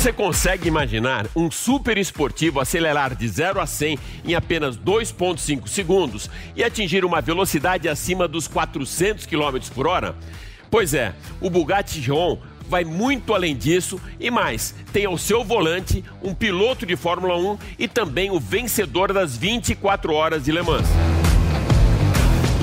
Você consegue imaginar um super esportivo acelerar de 0 a 100 em apenas 2,5 segundos e atingir uma velocidade acima dos 400 km por hora? Pois é, o Bugatti Chiron vai muito além disso e mais, tem ao seu volante um piloto de Fórmula 1 e também o vencedor das 24 horas de Le Mans.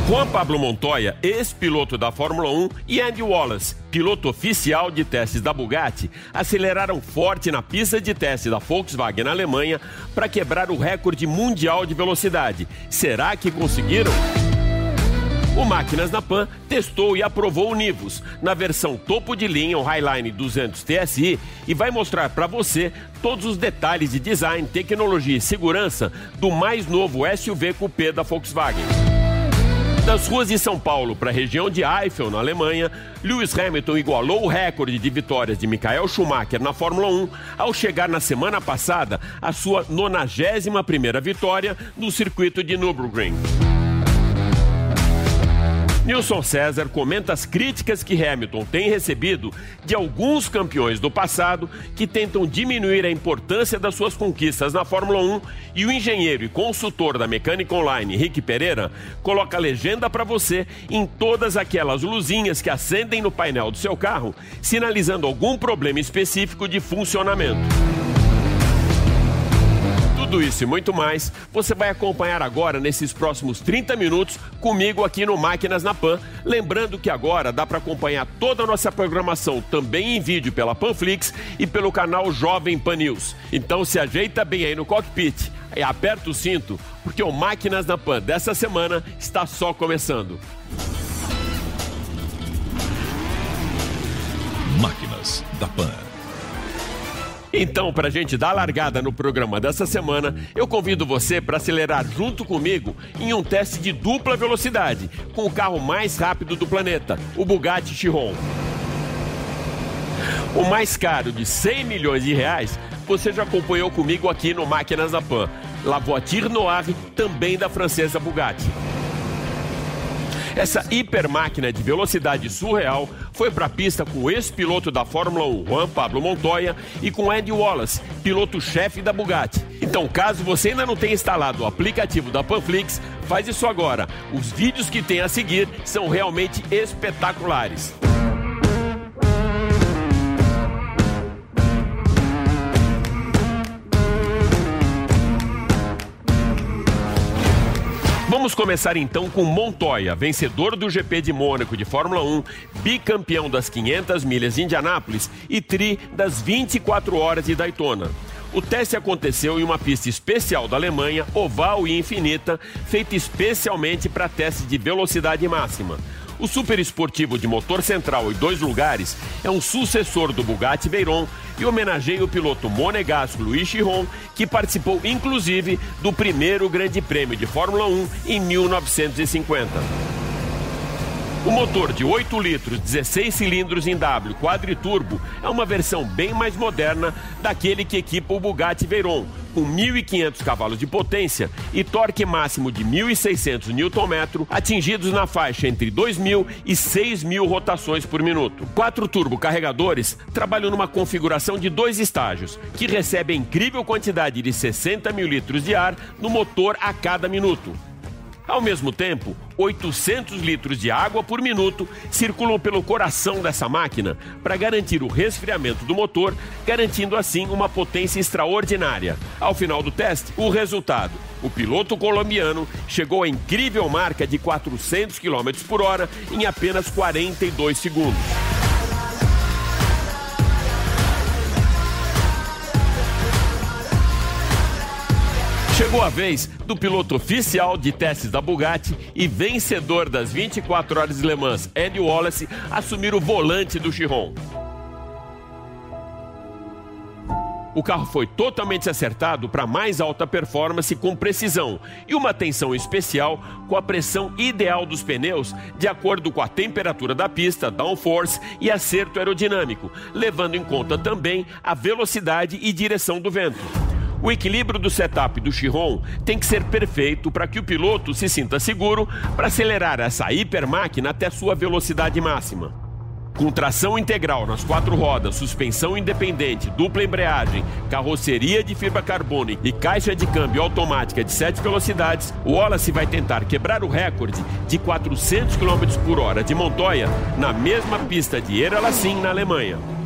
Juan Pablo Montoya, ex-piloto da Fórmula 1, e Andy Wallace, piloto oficial de testes da Bugatti, aceleraram forte na pista de teste da Volkswagen na Alemanha para quebrar o recorde mundial de velocidade. Será que conseguiram? O Máquinas na Pan testou e aprovou o Nivus na versão topo de linha, o Highline 200 TSI, e vai mostrar para você todos os detalhes de design, tecnologia e segurança do mais novo SUV Coupé da Volkswagen. Das ruas de São Paulo para a região de Eifel, na Alemanha, Lewis Hamilton igualou o recorde de vitórias de Michael Schumacher na Fórmula 1 ao chegar na semana passada a sua 91ª vitória no circuito de Nürburgring. Nilson César comenta as críticas que Hamilton tem recebido de alguns campeões do passado que tentam diminuir a importância das suas conquistas na Fórmula 1 e o engenheiro e consultor da mecânica online, Rick Pereira, coloca a legenda para você em todas aquelas luzinhas que acendem no painel do seu carro, sinalizando algum problema específico de funcionamento. Tudo isso e muito mais você vai acompanhar agora nesses próximos 30 minutos comigo aqui no Máquinas na Pan. Lembrando que agora dá para acompanhar toda a nossa programação também em vídeo pela Panflix e pelo canal Jovem Pan News. Então se ajeita bem aí no cockpit e aperta o cinto, porque o Máquinas na Pan dessa semana está só começando. Máquinas da Pan. Então, para a gente dar largada no programa dessa semana, eu convido você para acelerar junto comigo em um teste de dupla velocidade com o carro mais rápido do planeta, o Bugatti Chiron. O mais caro de 100 milhões de reais, você já acompanhou comigo aqui no Máquinas da Pan. La Voiture Noire, também da francesa Bugatti. Essa hipermáquina de velocidade surreal foi para a pista com o ex-piloto da Fórmula 1, Juan Pablo Montoya, e com Andy Wallace, piloto-chefe da Bugatti. Então, caso você ainda não tenha instalado o aplicativo da Panflix, faz isso agora. Os vídeos que tem a seguir são realmente espetaculares. Vamos começar então com Montoya, vencedor do GP de Mônaco de Fórmula 1, bicampeão das 500 milhas de Indianápolis e tri das 24 horas de Daytona. O teste aconteceu em uma pista especial da Alemanha, oval e infinita, feita especialmente para teste de velocidade máxima. O super esportivo de motor central e dois lugares é um sucessor do Bugatti Veyron e homenageia o piloto monegasco Luiz Chiron, que participou inclusive do primeiro Grande Prêmio de Fórmula 1 em 1950. O motor de 8 litros, 16 cilindros em W quadriturbo é uma versão bem mais moderna daquele que equipa o Bugatti Veyron, com 1.500 cavalos de potência e torque máximo de 1.600 Nm, atingidos na faixa entre 2.000 e 6.000 rotações por minuto. Quatro turbocarregadores trabalham numa configuração de dois estágios, que recebe a incrível quantidade de 60 mil litros de ar no motor a cada minuto. Ao mesmo tempo, 800 litros de água por minuto circulam pelo coração dessa máquina para garantir o resfriamento do motor, garantindo assim uma potência extraordinária. Ao final do teste, o resultado: o piloto colombiano chegou à incrível marca de 400 km por hora em apenas 42 segundos. Chegou a vez do piloto oficial de testes da Bugatti e vencedor das 24 horas de Le Mans, Andy Wallace, assumir o volante do Chiron. O carro foi totalmente acertado para mais alta performance com precisão e uma atenção especial com a pressão ideal dos pneus de acordo com a temperatura da pista, downforce e acerto aerodinâmico, levando em conta também a velocidade e direção do vento. O equilíbrio do setup do Chiron tem que ser perfeito para que o piloto se sinta seguro para acelerar essa hipermáquina até sua velocidade máxima. Com tração integral nas quatro rodas, suspensão independente, dupla embreagem, carroceria de fibra carbono e caixa de câmbio automática de 7 velocidades, o Wallace vai tentar quebrar o recorde de 400 km por hora de Montoya na mesma pista de Erlassing, na Alemanha.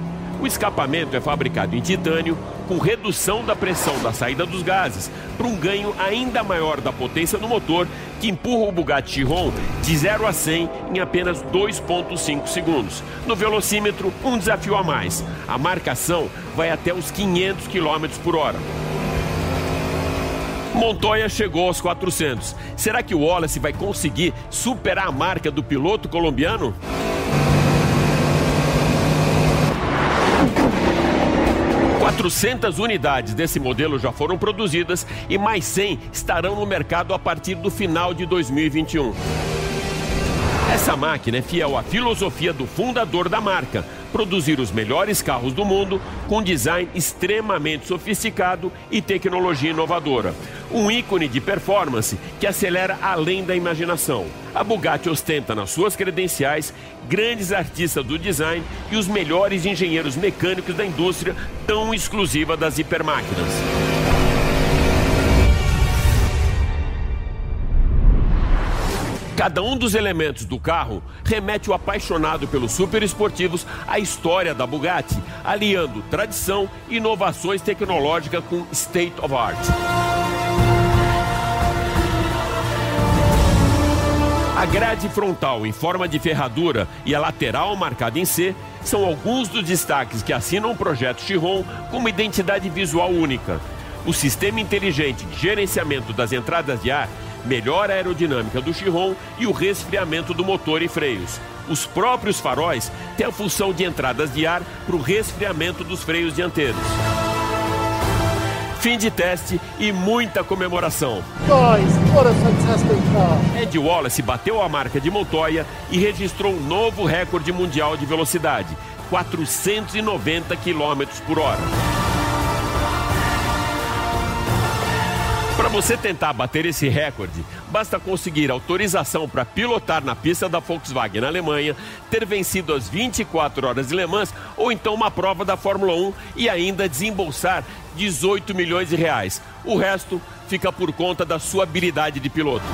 O escapamento é fabricado em titânio, com redução da pressão da saída dos gases, para um ganho ainda maior da potência do motor, que empurra o Bugatti Chiron de 0 a 100 em apenas 2,5 segundos. No velocímetro, um desafio a mais. A marcação vai até os 500 km por hora. Montoya chegou aos 400. Será que o Wallace vai conseguir superar a marca do piloto colombiano? 400 unidades desse modelo já foram produzidas e mais 100 estarão no mercado a partir do final de 2021. Essa máquina é fiel à filosofia do fundador da marca, produzir os melhores carros do mundo com design extremamente sofisticado e tecnologia inovadora. Um ícone de performance que acelera além da imaginação. A Bugatti ostenta nas suas credenciais grandes artistas do design e os melhores engenheiros mecânicos da indústria tão exclusiva das hipermáquinas. Cada um dos elementos do carro remete o apaixonado pelos superesportivos à história da Bugatti, aliando tradição e inovações tecnológicas com state of art. A grade frontal em forma de ferradura e a lateral marcada em C são alguns dos destaques que assinam o projeto Chiron com uma identidade visual única. O sistema inteligente de gerenciamento das entradas de ar melhora a aerodinâmica do Chiron e o resfriamento do motor e freios. Os próprios faróis têm a função de entradas de ar para o resfriamento dos freios dianteiros. Fim de teste e muita comemoração. Ed Wallace bateu a marca de Montoya e registrou um novo recorde mundial de velocidade, 490 km por hora. Você tentar bater esse recorde, basta conseguir autorização para pilotar na pista da Volkswagen na Alemanha, ter vencido as 24 horas de Le Mans ou então uma prova da Fórmula 1 e ainda desembolsar 18 milhões de reais. O resto fica por conta da sua habilidade de piloto.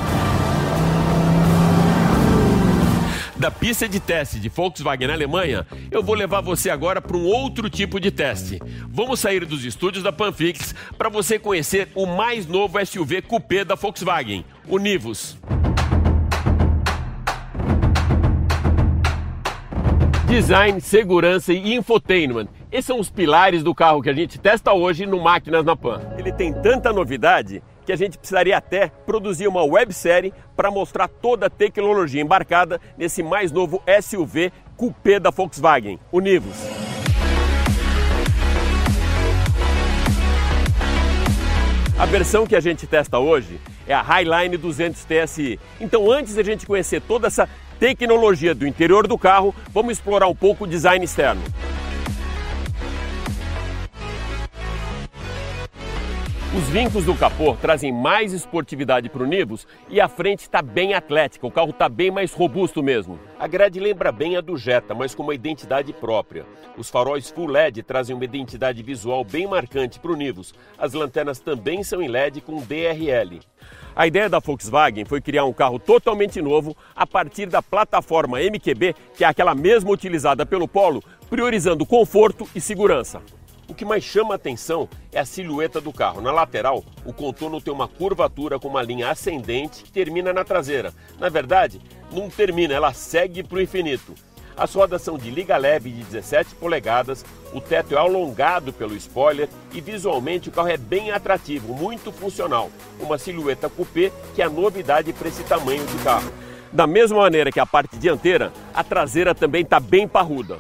Da pista de teste de Volkswagen na Alemanha, eu vou levar você agora para um outro tipo de teste. Vamos sair dos estúdios da Panfix para você conhecer o mais novo SUV coupé da Volkswagen, o Nivus. Design, segurança e infotainment. Esses são os pilares do carro que a gente testa hoje no Máquinas na Pan. Ele tem tanta novidade que a gente precisaria até produzir uma websérie para mostrar toda a tecnologia embarcada nesse mais novo SUV coupé da Volkswagen, o Nivus. A versão que a gente testa hoje é a Highline 200 TSI. Então, antes de a gente conhecer toda essa tecnologia do interior do carro, vamos explorar um pouco o design externo. Os vincos do capô trazem mais esportividade para o Nivus e a frente está bem atlética, o carro está bem mais robusto mesmo. A grade lembra bem a do Jetta, mas com uma identidade própria. Os faróis Full LED trazem uma identidade visual bem marcante para o Nivus. As lanternas também são em LED com DRL. A ideia da Volkswagen foi criar um carro totalmente novo a partir da plataforma MQB, que é aquela mesma utilizada pelo Polo, priorizando conforto e segurança. O que mais chama a atenção é a silhueta do carro. Na lateral, o contorno tem uma curvatura com uma linha ascendente que termina na traseira. Na verdade, não termina, ela segue para o infinito. As rodas são de liga leve de 17 polegadas, o teto é alongado pelo spoiler e visualmente o carro é bem atrativo, muito funcional. Uma silhueta coupé que é a novidade para esse tamanho de carro. Da mesma maneira que a parte dianteira, a traseira também está bem parruda.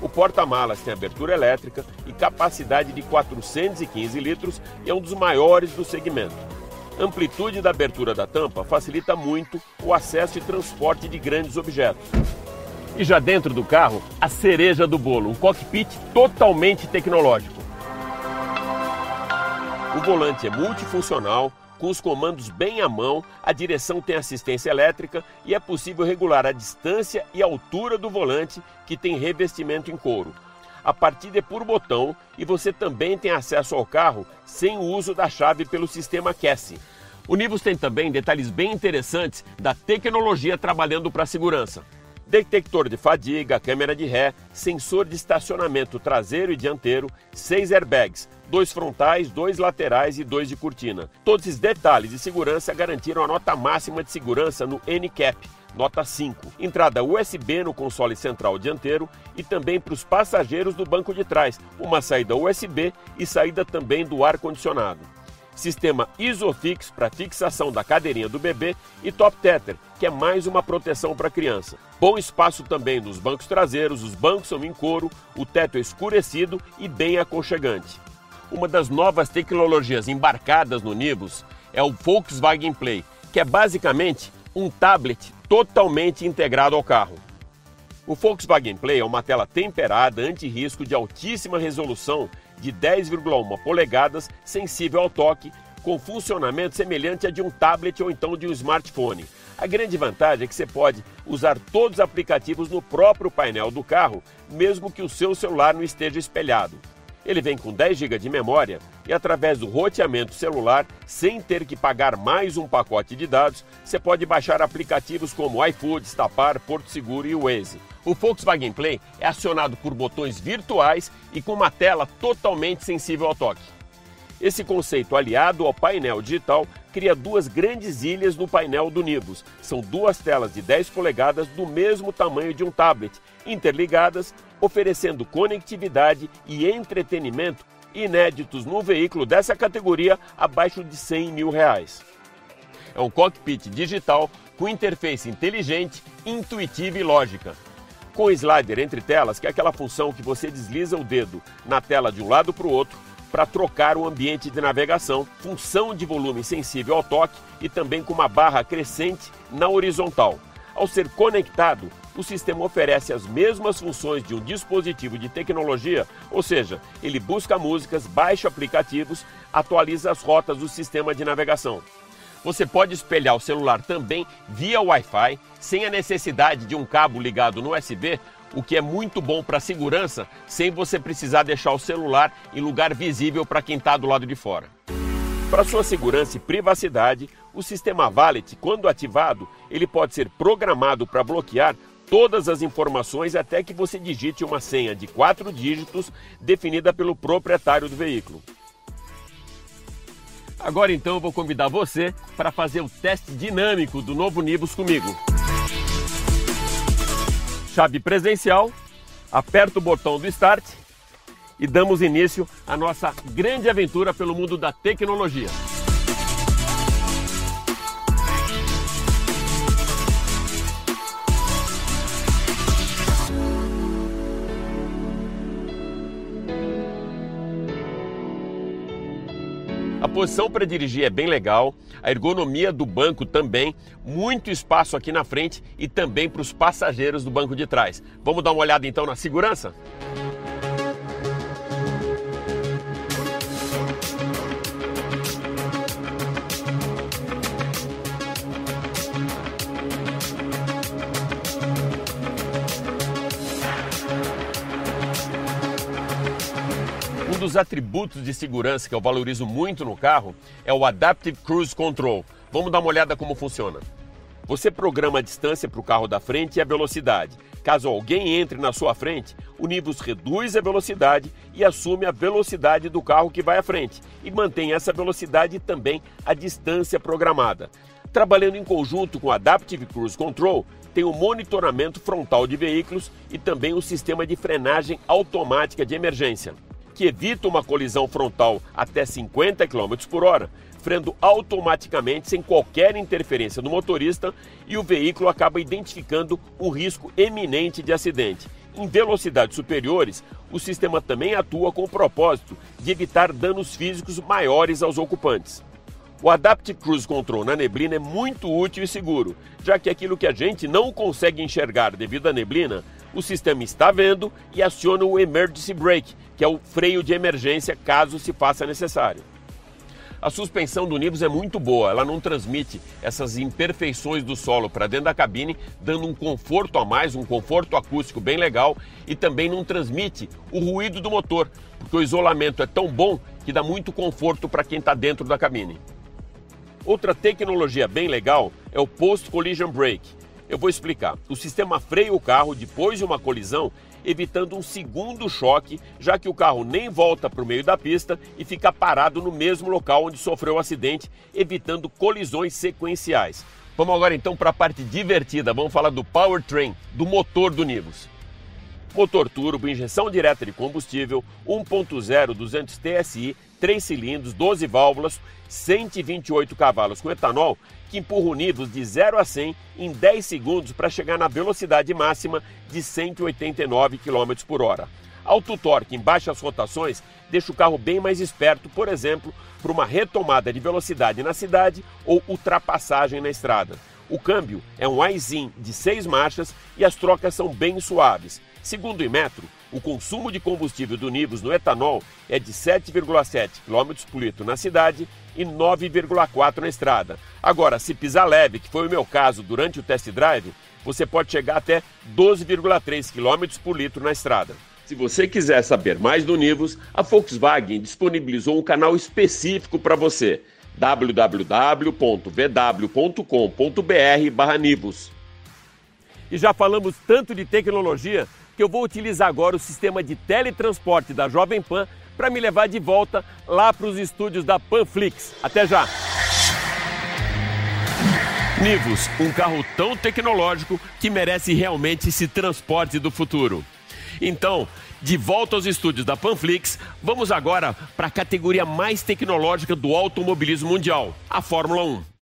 O porta-malas tem abertura elétrica e capacidade de 415 litros e é um dos maiores do segmento. A amplitude da abertura da tampa facilita muito o acesso e transporte de grandes objetos. E já dentro do carro, a cereja do bolo, um cockpit totalmente tecnológico. O volante é multifuncional, Com os comandos bem à mão, a direção tem assistência elétrica e é possível regular a distância e altura do volante, que tem revestimento em couro. A partida é por botão e você também tem acesso ao carro sem o uso da chave pelo sistema Cassie. O Nivus tem também detalhes bem interessantes da tecnologia trabalhando para a segurança. Detector de fadiga, câmera de ré, sensor de estacionamento traseiro e dianteiro, seis airbags, dois frontais, dois laterais e dois de cortina. Todos esses detalhes de segurança garantiram a nota máxima de segurança no NCAP, nota 5. Entrada USB no console central dianteiro e também para os passageiros do banco de trás, uma saída USB e saída também do ar-condicionado. Sistema Isofix para fixação da cadeirinha do bebê e Top Tether, que é mais uma proteção para a criança. Bom espaço também nos bancos traseiros, os bancos são em couro, o teto é escurecido e bem aconchegante. Uma das novas tecnologias embarcadas no Nibus é o Volkswagen Play, que é basicamente um tablet totalmente integrado ao carro. O Volkswagen Play é uma tela temperada anti-risco de altíssima resolução de 10,1 polegadas, sensível ao toque, com funcionamento semelhante a de um tablet ou então de um smartphone. A grande vantagem é que você pode usar todos os aplicativos no próprio painel do carro, mesmo que o seu celular não esteja espelhado. Ele vem com 10 GB de memória e através do roteamento celular, sem ter que pagar mais um pacote de dados, você pode baixar aplicativos como iFood, Stapar, Porto Seguro e Waze. O Volkswagen Play é acionado por botões virtuais e com uma tela totalmente sensível ao toque. Esse conceito, aliado ao painel digital, cria duas grandes ilhas no painel do Nibus. São duas telas de 10 polegadas do mesmo tamanho de um tablet, interligadas, oferecendo conectividade e entretenimento inéditos no veículo dessa categoria abaixo de 100 mil reais. É um cockpit digital com interface inteligente, intuitiva e lógica. Com slider entre telas, que é aquela função que você desliza o dedo na tela de um lado para o outro para trocar o ambiente de navegação, função de volume sensível ao toque e também com uma barra crescente na horizontal. Ao ser conectado, o sistema oferece as mesmas funções de um dispositivo de tecnologia, ou seja, ele busca músicas, baixa aplicativos, atualiza as rotas do sistema de navegação. Você pode espelhar o celular também via Wi-Fi, sem a necessidade de um cabo ligado no USB, o que é muito bom para a segurança, sem você precisar deixar o celular em lugar visível para quem está do lado de fora. Para sua segurança e privacidade, o sistema Valet, quando ativado, ele pode ser programado para bloquear todas as informações até que você digite uma senha de quatro dígitos definida pelo proprietário do veículo. Agora então eu vou convidar você para fazer o teste dinâmico do novo Nibus comigo. Chave presencial, aperta o botão do Start e damos início à nossa grande aventura pelo mundo da tecnologia. Posição para dirigir é bem legal, a ergonomia do banco também, muito espaço aqui na frente e também para os passageiros do banco de trás. Vamos dar uma olhada então na segurança? Dos atributos de segurança que eu valorizo muito no carro é o Adaptive Cruise Control. Vamos dar uma olhada como funciona. Você programa a distância para o carro da frente e a velocidade. Caso alguém entre na sua frente, o Nibus reduz a velocidade e assume a velocidade do carro que vai à frente e mantém essa velocidade e também a distância programada. Trabalhando em conjunto com o Adaptive Cruise Control, tem o monitoramento frontal de veículos e também o sistema de frenagem automática de emergência que evita uma colisão frontal até 50 km por hora, freando automaticamente sem qualquer interferência do motorista e o veículo acaba identificando um risco eminente de acidente. Em velocidades superiores, o sistema também atua com o propósito de evitar danos físicos maiores aos ocupantes. O Adaptive Cruise Control na neblina é muito útil e seguro, já que aquilo que a gente não consegue enxergar devido à neblina, o sistema está vendo e aciona o Emergency Brake, que é o freio de emergência caso se faça necessário. A suspensão do Nivus é muito boa, ela não transmite essas imperfeições do solo para dentro da cabine, dando um conforto a mais, um conforto acústico bem legal e também não transmite o ruído do motor, porque o isolamento é tão bom que dá muito conforto para quem está dentro da cabine. Outra tecnologia bem legal é o Post Collision Brake. Eu vou explicar. O sistema freia o carro depois de uma colisão evitando um segundo choque, já que o carro nem volta para o meio da pista e fica parado no mesmo local onde sofreu o acidente, evitando colisões sequenciais. Vamos agora então para a parte divertida, vamos falar do powertrain, do motor do Nivus. Motor turbo, injeção direta de combustível, 1.0 200 TSI, 3 cilindros, 12 válvulas, 128 cavalos com etanol, que empurra o Nivus de 0 a 100 em 10 segundos para chegar na velocidade máxima de 189 km por hora. Alto torque em baixas rotações deixa o carro bem mais esperto, por exemplo, para uma retomada de velocidade na cidade ou ultrapassagem na estrada. O câmbio é um iZin de 6 marchas e as trocas são bem suaves. Segundo o Imetro, o consumo de combustível do Nivus no etanol é de 7,7 km por litro na cidade e 9,4 na estrada. Agora, se pisar leve, que foi o meu caso durante o test drive, você pode chegar até 12,3 km por litro na estrada. Se você quiser saber mais do Nivus, a Volkswagen disponibilizou um canal específico para você www.vw.com.br/nivus. E já falamos tanto de tecnologia que eu vou utilizar agora o sistema de teletransporte da Jovem Pan para me levar de volta lá para os estúdios da Panflix. Até já! Nivus, um carro tão tecnológico que merece realmente esse transporte do futuro. Então, de volta aos estúdios da Panflix, vamos agora para a categoria mais tecnológica do automobilismo mundial, a Fórmula 1.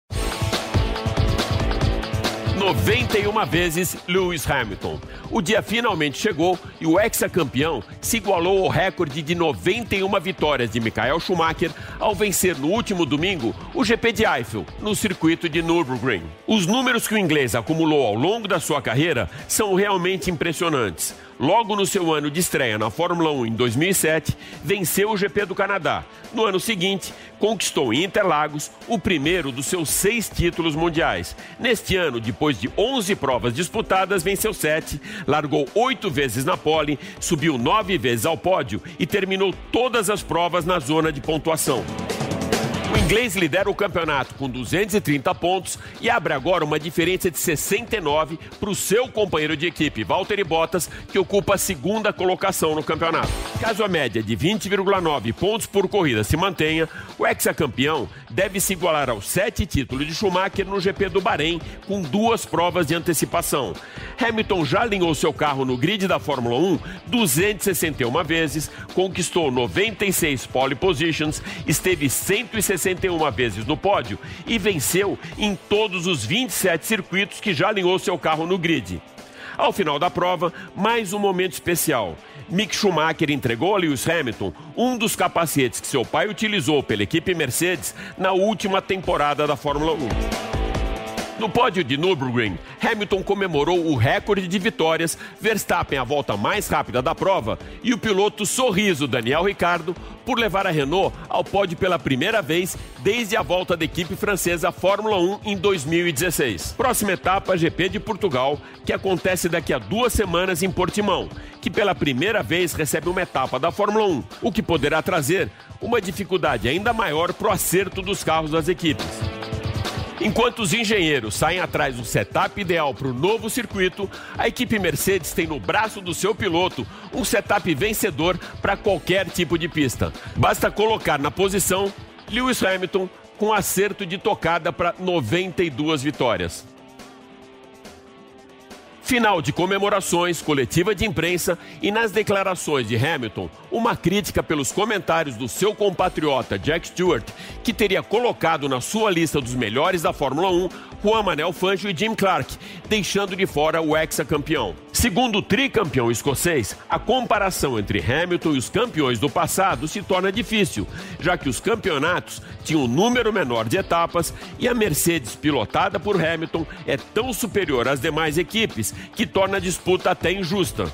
91 vezes Lewis Hamilton. O dia finalmente chegou e o ex-campeão se igualou ao recorde de 91 vitórias de Michael Schumacher ao vencer no último domingo o GP de Eiffel, no circuito de Nürburgring. Os números que o inglês acumulou ao longo da sua carreira são realmente impressionantes. Logo no seu ano de estreia na Fórmula 1 em 2007, venceu o GP do Canadá. No ano seguinte, conquistou em Interlagos o primeiro dos seus seis títulos mundiais. Neste ano, depois de 11 provas disputadas, venceu sete, largou oito vezes na pole, subiu nove vezes ao pódio e terminou todas as provas na zona de pontuação. Inglês lidera o campeonato com 230 pontos e abre agora uma diferença de 69 para o seu companheiro de equipe, Valtteri Bottas, que ocupa a segunda colocação no campeonato. Caso a média de 20,9 pontos por corrida se mantenha, o ex-campeão deve se igualar aos sete títulos de Schumacher no GP do Bahrein, com duas provas de antecipação. Hamilton já alinhou seu carro no grid da Fórmula 1 261 vezes, conquistou 96 pole positions, esteve 160 61 vezes no pódio e venceu em todos os 27 circuitos que já alinhou seu carro no grid. Ao final da prova, mais um momento especial. Mick Schumacher entregou a Lewis Hamilton um dos capacetes que seu pai utilizou pela equipe Mercedes na última temporada da Fórmula 1. No pódio de Nürburgring, Hamilton comemorou o recorde de vitórias, Verstappen a volta mais rápida da prova e o piloto sorriso Daniel Ricciardo por levar a Renault ao pódio pela primeira vez desde a volta da equipe francesa à Fórmula 1 em 2016. Próxima etapa, GP de Portugal, que acontece daqui a duas semanas em Portimão, que pela primeira vez recebe uma etapa da Fórmula 1, o que poderá trazer uma dificuldade ainda maior para o acerto dos carros das equipes. Enquanto os engenheiros saem atrás do setup ideal para o novo circuito, a equipe Mercedes tem no braço do seu piloto um setup vencedor para qualquer tipo de pista. Basta colocar na posição Lewis Hamilton com acerto de tocada para 92 vitórias. Final de comemorações, coletiva de imprensa e nas declarações de Hamilton, uma crítica pelos comentários do seu compatriota Jack Stewart, que teria colocado na sua lista dos melhores da Fórmula 1 Juan Manuel Fangio e Jim Clark, deixando de fora o ex-campeão. Segundo o tricampeão escocês, a comparação entre Hamilton e os campeões do passado se torna difícil, já que os campeonatos tinham um número menor de etapas e a Mercedes, pilotada por Hamilton, é tão superior às demais equipes que torna a disputa até injusta.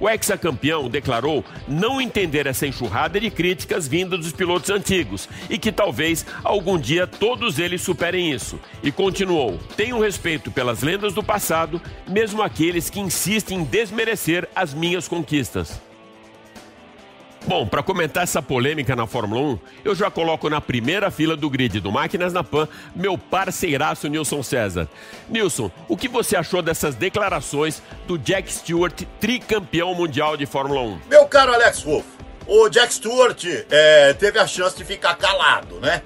O ex-campeão declarou não entender essa enxurrada de críticas vindas dos pilotos antigos e que talvez algum dia todos eles superem isso. E continuou: Tenho respeito pelas lendas do passado, mesmo aqueles que insistem em desmerecer as minhas conquistas. Bom, para comentar essa polêmica na Fórmula 1, eu já coloco na primeira fila do grid do Máquinas na Pan meu parceiraço Nilson César. Nilson, o que você achou dessas declarações do Jack Stewart, tricampeão mundial de Fórmula 1? Meu caro Alex Wolff, o Jack Stewart é, teve a chance de ficar calado, né?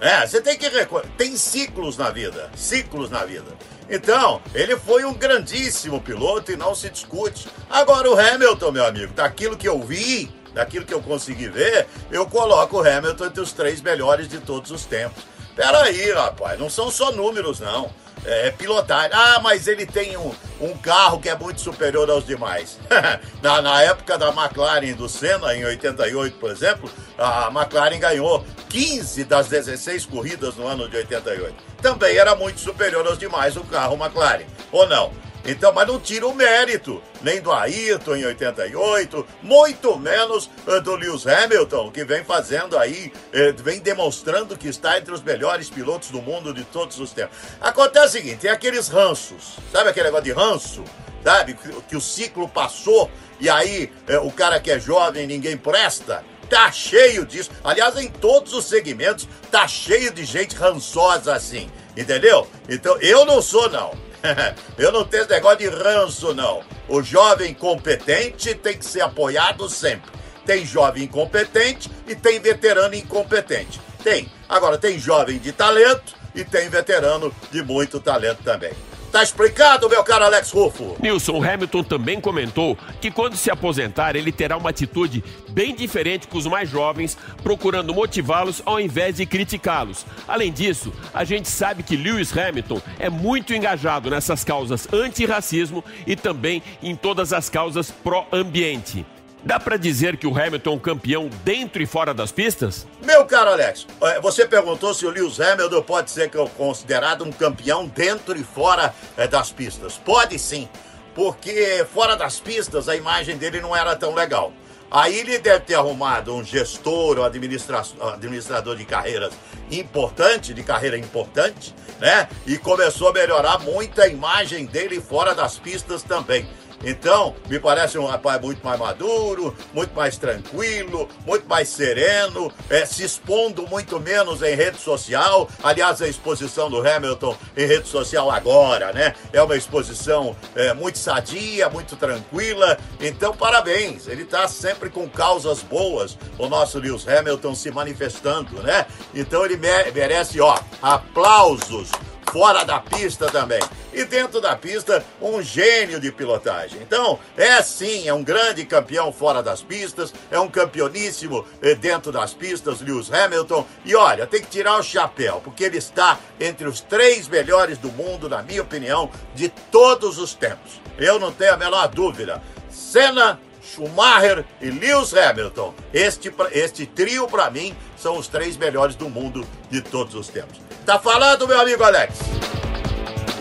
É, você tem que reconhecer. Tem ciclos na vida, ciclos na vida. Então, ele foi um grandíssimo piloto e não se discute. Agora, o Hamilton, meu amigo, daquilo que eu vi, daquilo que eu consegui ver, eu coloco o Hamilton entre os três melhores de todos os tempos. Peraí, rapaz, não são só números, não. É, é pilotar. Ah, mas ele tem um, um carro que é muito superior aos demais. na, na época da McLaren do Senna, em 88, por exemplo, a McLaren ganhou 15 das 16 corridas no ano de 88. Também era muito superior aos demais o carro McLaren, ou não? Então, mas não tira o mérito, nem do Ayrton em 88, muito menos uh, do Lewis Hamilton, que vem fazendo aí, uh, vem demonstrando que está entre os melhores pilotos do mundo de todos os tempos. Acontece o seguinte, tem aqueles ranços, sabe aquele negócio de ranço? Sabe, que, o ciclo passou e aí uh, o cara que é jovem ninguém presta? Tá cheio disso. Aliás, em todos os segmentos, tá cheio de gente rançosa assim. Entendeu? Então, eu não sou, não. Eu não tenho esse negócio de ranço, não. O jovem competente tem que ser apoiado sempre. Tem jovem incompetente e tem veterano incompetente. Tem. Agora, tem jovem de talento e tem veterano de muito talento também. Tá explicado, meu caro Alex Rufo? Nilson Hamilton também comentou que quando se aposentar, ele terá uma atitude bem diferente com os mais jovens, procurando motivá-los ao invés de criticá-los. Além disso, a gente sabe que Lewis Hamilton é muito engajado nessas causas anti-racismo e também em todas as causas pró-ambiente. Dá para dizer que o Hamilton é um campeão dentro e fora das pistas? Meu caro Alex, é, você perguntou se o Lewis Hamilton pode ser considerado um campeão dentro e fora é, das pistas. Pode sim, porque fora das pistas a imagem dele não era tão legal. Aí ele deve ter arrumado um gestor, um administrador de carreiras importante, de carreira importante, né? E começou a melhorar muito a imagem dele fora das pistas também. Então, me parece um rapaz muito mais maduro, muito mais tranquilo, muito mais sereno, é, se expondo muito menos em rede social. Aliás, a exposição do Hamilton em rede social agora, né? É uma exposição é, muito sadia, muito tranquila. Então, parabéns. Ele está sempre com causas boas, o nosso Lewis Hamilton se manifestando, né? Então, ele merece, ó, aplausos fora da pista também. E dentro da pista, um gênio de pilotagem. Então, é sim, é um grande campeão fora das pistas, é um campeoníssimo eh, dentro das pistas, Lewis Hamilton. E olha, tem que tirar o chapéu, porque ele está entre os três melhores do mundo, na minha opinião, de todos os tempos. Eu não tenho a menor dúvida. Senna, Schumacher e Lewis Hamilton. Este, este trio, para mim, são os três melhores do mundo de todos os tempos. Tá falando, meu amigo Alex?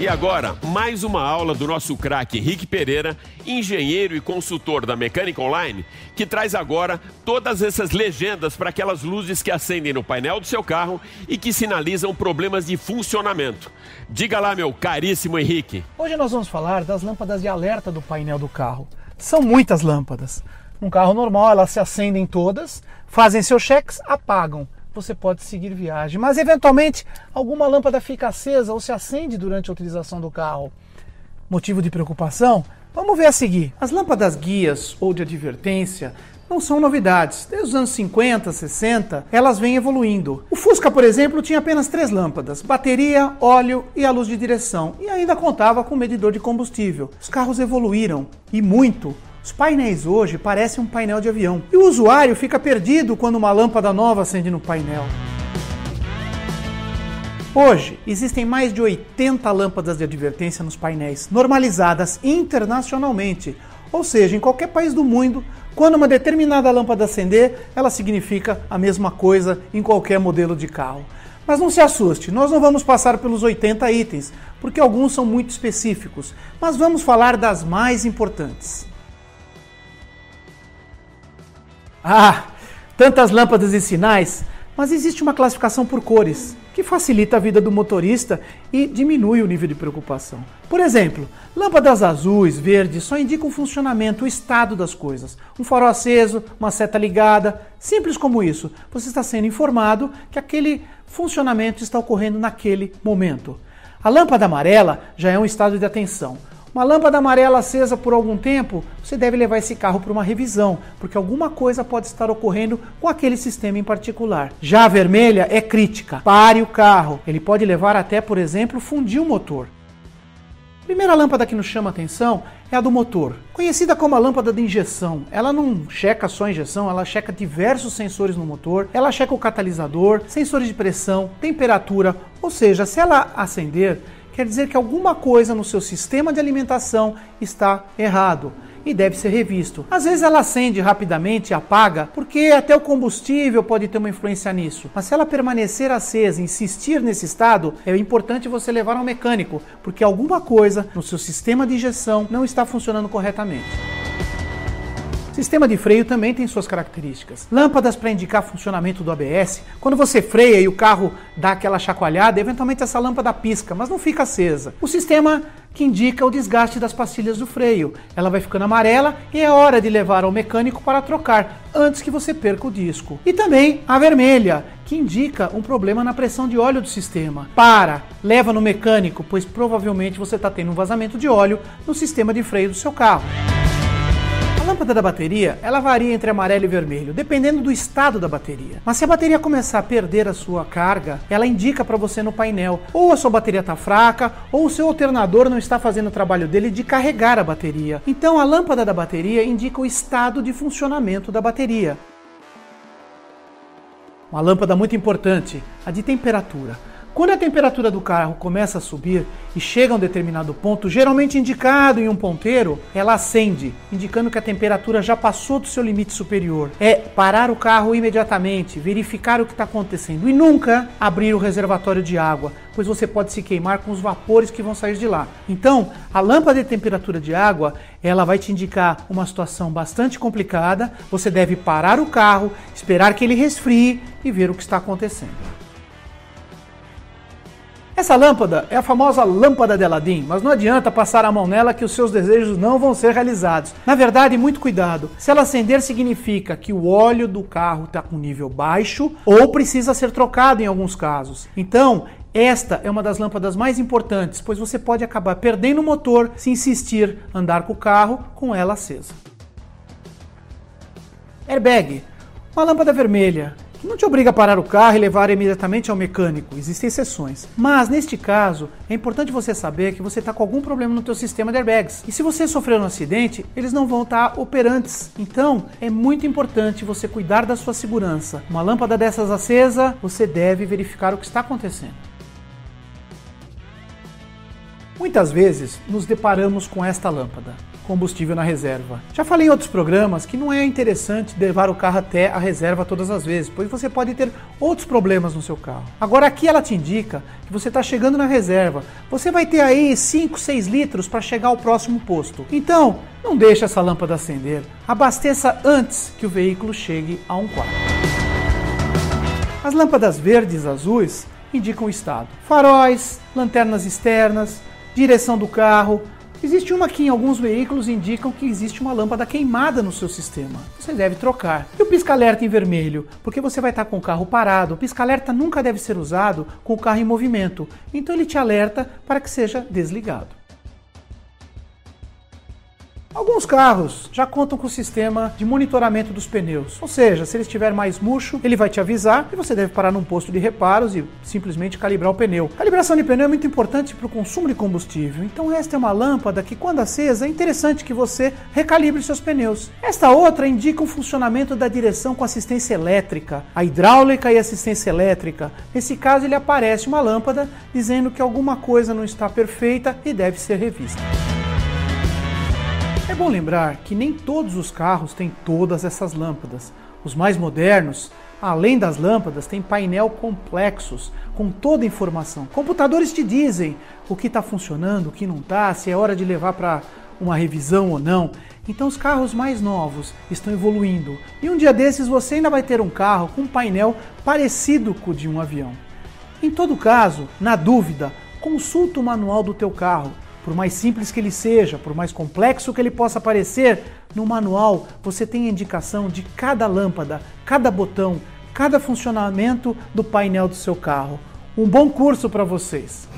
E agora, mais uma aula do nosso craque Henrique Pereira, engenheiro e consultor da Mecânica Online, que traz agora todas essas legendas para aquelas luzes que acendem no painel do seu carro e que sinalizam problemas de funcionamento. Diga lá, meu caríssimo Henrique. Hoje nós vamos falar das lâmpadas de alerta do painel do carro. São muitas lâmpadas. Num carro normal, elas se acendem todas, fazem seus cheques, apagam você pode seguir viagem. Mas eventualmente alguma lâmpada fica acesa ou se acende durante a utilização do carro. Motivo de preocupação? Vamos ver a seguir. As lâmpadas guias ou de advertência não são novidades. Desde os anos 50, 60, elas vêm evoluindo. O Fusca, por exemplo, tinha apenas três lâmpadas: bateria, óleo e a luz de direção, e ainda contava com medidor de combustível. Os carros evoluíram e muito os painéis hoje parecem um painel de avião e o usuário fica perdido quando uma lâmpada nova acende no painel. Hoje, existem mais de 80 lâmpadas de advertência nos painéis, normalizadas internacionalmente. Ou seja, em qualquer país do mundo, quando uma determinada lâmpada acender, ela significa a mesma coisa em qualquer modelo de carro. Mas não se assuste, nós não vamos passar pelos 80 itens, porque alguns são muito específicos, mas vamos falar das mais importantes. Ah, tantas lâmpadas e sinais, mas existe uma classificação por cores que facilita a vida do motorista e diminui o nível de preocupação. Por exemplo, lâmpadas azuis, verdes só indicam o funcionamento, o estado das coisas. Um farol aceso, uma seta ligada, simples como isso. Você está sendo informado que aquele funcionamento está ocorrendo naquele momento. A lâmpada amarela já é um estado de atenção. Uma lâmpada amarela acesa por algum tempo, você deve levar esse carro para uma revisão, porque alguma coisa pode estar ocorrendo com aquele sistema em particular. Já a vermelha é crítica. Pare o carro. Ele pode levar até, por exemplo, fundir o motor. A primeira lâmpada que nos chama atenção é a do motor, conhecida como a lâmpada de injeção. Ela não checa só a injeção, ela checa diversos sensores no motor, ela checa o catalisador, sensores de pressão, temperatura, ou seja, se ela acender, quer dizer que alguma coisa no seu sistema de alimentação está errado e deve ser revisto. Às vezes ela acende rapidamente e apaga, porque até o combustível pode ter uma influência nisso. Mas se ela permanecer acesa, insistir nesse estado, é importante você levar ao mecânico, porque alguma coisa no seu sistema de injeção não está funcionando corretamente. Sistema de freio também tem suas características. Lâmpadas para indicar funcionamento do ABS. Quando você freia e o carro dá aquela chacoalhada, eventualmente essa lâmpada pisca, mas não fica acesa. O sistema que indica o desgaste das pastilhas do freio. Ela vai ficando amarela e é hora de levar ao mecânico para trocar antes que você perca o disco. E também a vermelha, que indica um problema na pressão de óleo do sistema. Para, leva no mecânico, pois provavelmente você está tendo um vazamento de óleo no sistema de freio do seu carro lâmpada da bateria, ela varia entre amarelo e vermelho, dependendo do estado da bateria. Mas se a bateria começar a perder a sua carga, ela indica para você no painel, ou a sua bateria está fraca, ou o seu alternador não está fazendo o trabalho dele de carregar a bateria. Então a lâmpada da bateria indica o estado de funcionamento da bateria. Uma lâmpada muito importante, a de temperatura. Quando a temperatura do carro começa a subir e chega a um determinado ponto, geralmente indicado em um ponteiro, ela acende, indicando que a temperatura já passou do seu limite superior. É parar o carro imediatamente, verificar o que está acontecendo e nunca abrir o reservatório de água, pois você pode se queimar com os vapores que vão sair de lá. Então, a lâmpada de temperatura de água, ela vai te indicar uma situação bastante complicada. Você deve parar o carro, esperar que ele resfrie e ver o que está acontecendo. Essa lâmpada é a famosa lâmpada de Aladim, mas não adianta passar a mão nela que os seus desejos não vão ser realizados. Na verdade, muito cuidado. Se ela acender, significa que o óleo do carro está com nível baixo ou precisa ser trocado em alguns casos. Então, esta é uma das lâmpadas mais importantes, pois você pode acabar perdendo o motor se insistir andar com o carro com ela acesa. Airbag, uma lâmpada vermelha não te obriga a parar o carro e levar imediatamente ao mecânico. Existem exceções. Mas neste caso, é importante você saber que você está com algum problema no teu sistema de airbags. E se você sofreu um acidente, eles não vão estar tá operantes. Então, é muito importante você cuidar da sua segurança. Uma lâmpada dessas acesa, você deve verificar o que está acontecendo. Muitas vezes nos deparamos com esta lâmpada combustível na reserva. Já falei em outros programas que não é interessante levar o carro até a reserva todas as vezes, pois você pode ter outros problemas no seu carro. Agora aqui ela te indica que você está chegando na reserva. Você vai ter aí 5, 6 litros para chegar ao próximo posto. Então, não deixe essa lâmpada acender. Abasteça antes que o veículo chegue a um quarto. As lâmpadas verdes azuis indicam o estado. Faróis, lanternas externas, direção do carro, Existe uma que em alguns veículos indicam que existe uma lâmpada queimada no seu sistema. Você deve trocar. E o pisca-alerta em vermelho? Porque você vai estar com o carro parado. O pisca-alerta nunca deve ser usado com o carro em movimento. Então ele te alerta para que seja desligado. Alguns carros já contam com o sistema de monitoramento dos pneus, ou seja, se ele estiver mais murcho, ele vai te avisar e você deve parar num posto de reparos e simplesmente calibrar o pneu. calibração de pneu é muito importante para o consumo de combustível, então esta é uma lâmpada que, quando acesa, é interessante que você recalibre seus pneus. Esta outra indica o funcionamento da direção com assistência elétrica, a hidráulica e assistência elétrica. Nesse caso, ele aparece uma lâmpada dizendo que alguma coisa não está perfeita e deve ser revista. Bom lembrar que nem todos os carros têm todas essas lâmpadas. Os mais modernos, além das lâmpadas, têm painel complexos com toda a informação. Computadores te dizem o que está funcionando, o que não está, se é hora de levar para uma revisão ou não. Então os carros mais novos estão evoluindo. E um dia desses você ainda vai ter um carro com um painel parecido com o de um avião. Em todo caso, na dúvida, consulta o manual do teu carro. Por mais simples que ele seja, por mais complexo que ele possa parecer, no manual você tem a indicação de cada lâmpada, cada botão, cada funcionamento do painel do seu carro. Um bom curso para vocês.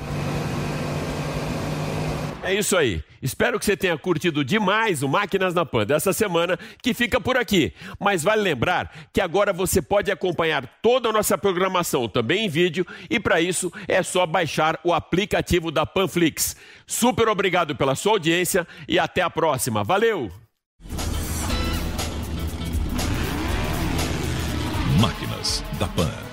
É isso aí. Espero que você tenha curtido demais o Máquinas na Pan dessa semana, que fica por aqui. Mas vale lembrar que agora você pode acompanhar toda a nossa programação também em vídeo e para isso é só baixar o aplicativo da Panflix. Super obrigado pela sua audiência e até a próxima. Valeu! Máquinas da Pan.